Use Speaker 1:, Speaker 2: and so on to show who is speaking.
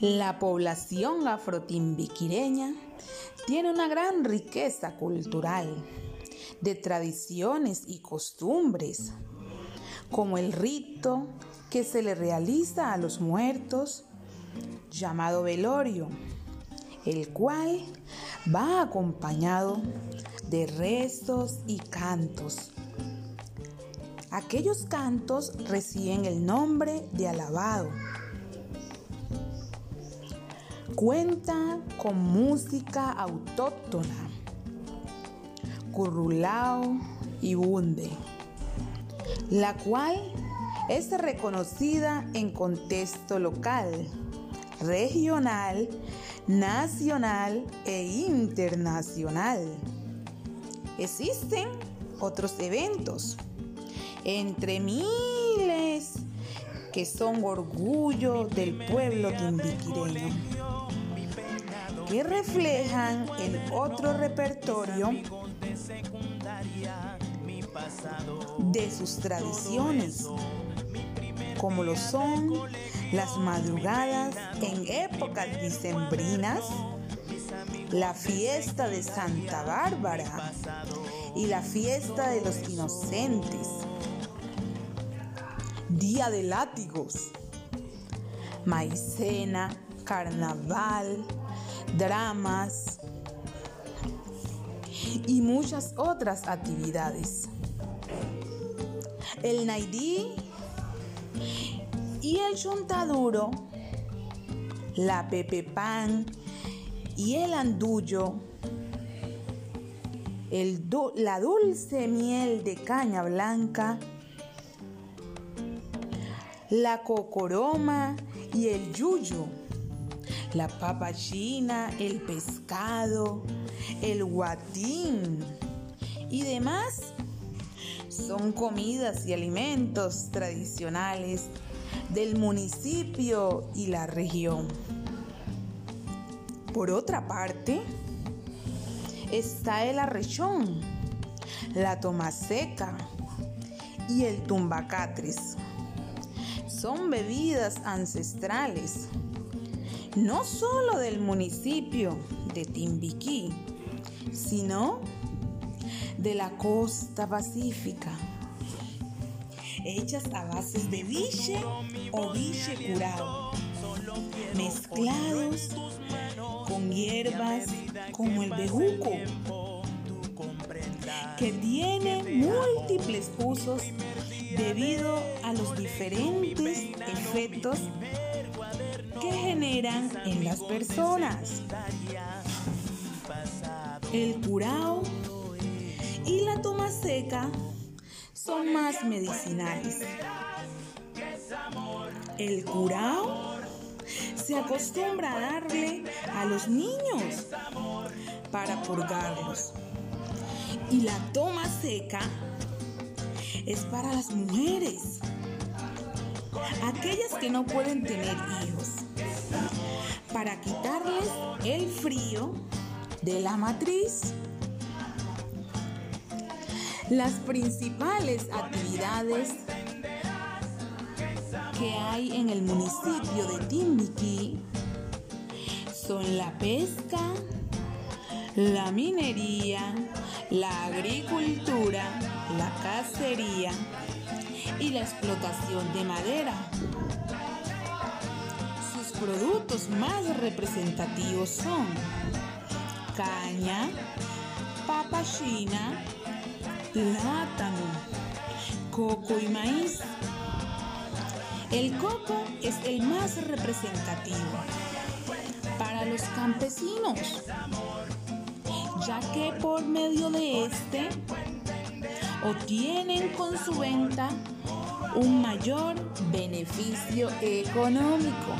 Speaker 1: La población afrotimbiquireña tiene una gran riqueza cultural de tradiciones y costumbres, como el rito que se le realiza a los muertos llamado velorio, el cual va acompañado de rezos y cantos. Aquellos cantos reciben el nombre de alabado Cuenta con música autóctona, currulao y bunde, la cual es reconocida en contexto local, regional, nacional e internacional. Existen otros eventos, entre miles, que son orgullo del pueblo timbiquireño que reflejan el otro repertorio de sus tradiciones, como lo son las madrugadas en épocas dicembrinas, la fiesta de Santa Bárbara y la fiesta de los inocentes, De Látigos, Maicena, Carnaval, dramas y muchas otras actividades. El naidí y el chontaduro, la pepe pan y el andullo, la dulce miel de caña blanca, la cocoroma y el yuyo la papa china, el pescado, el guatín y demás son comidas y alimentos tradicionales del municipio y la región. Por otra parte, está el arrechón, la toma seca y el tumbacatres. Son bebidas ancestrales no solo del municipio de Timbiquí, sino de la costa pacífica, hechas a bases de biche o biche curado, mezclados con hierbas como el bejuco, que tiene múltiples usos debido a los diferentes efectos que generan en las personas. El curao y la toma seca son más medicinales. El curao se acostumbra a darle a los niños para purgarlos. Y la toma seca es para las mujeres, aquellas que no pueden tener hijos para quitarles el frío de la matriz. Las principales actividades que hay en el municipio de Timbiquí son la pesca, la minería, la agricultura, la cacería y la explotación de madera productos más representativos son caña, papa china, plátano, coco y maíz. El coco es el más representativo para los campesinos, ya que por medio de este obtienen con su venta un mayor beneficio económico.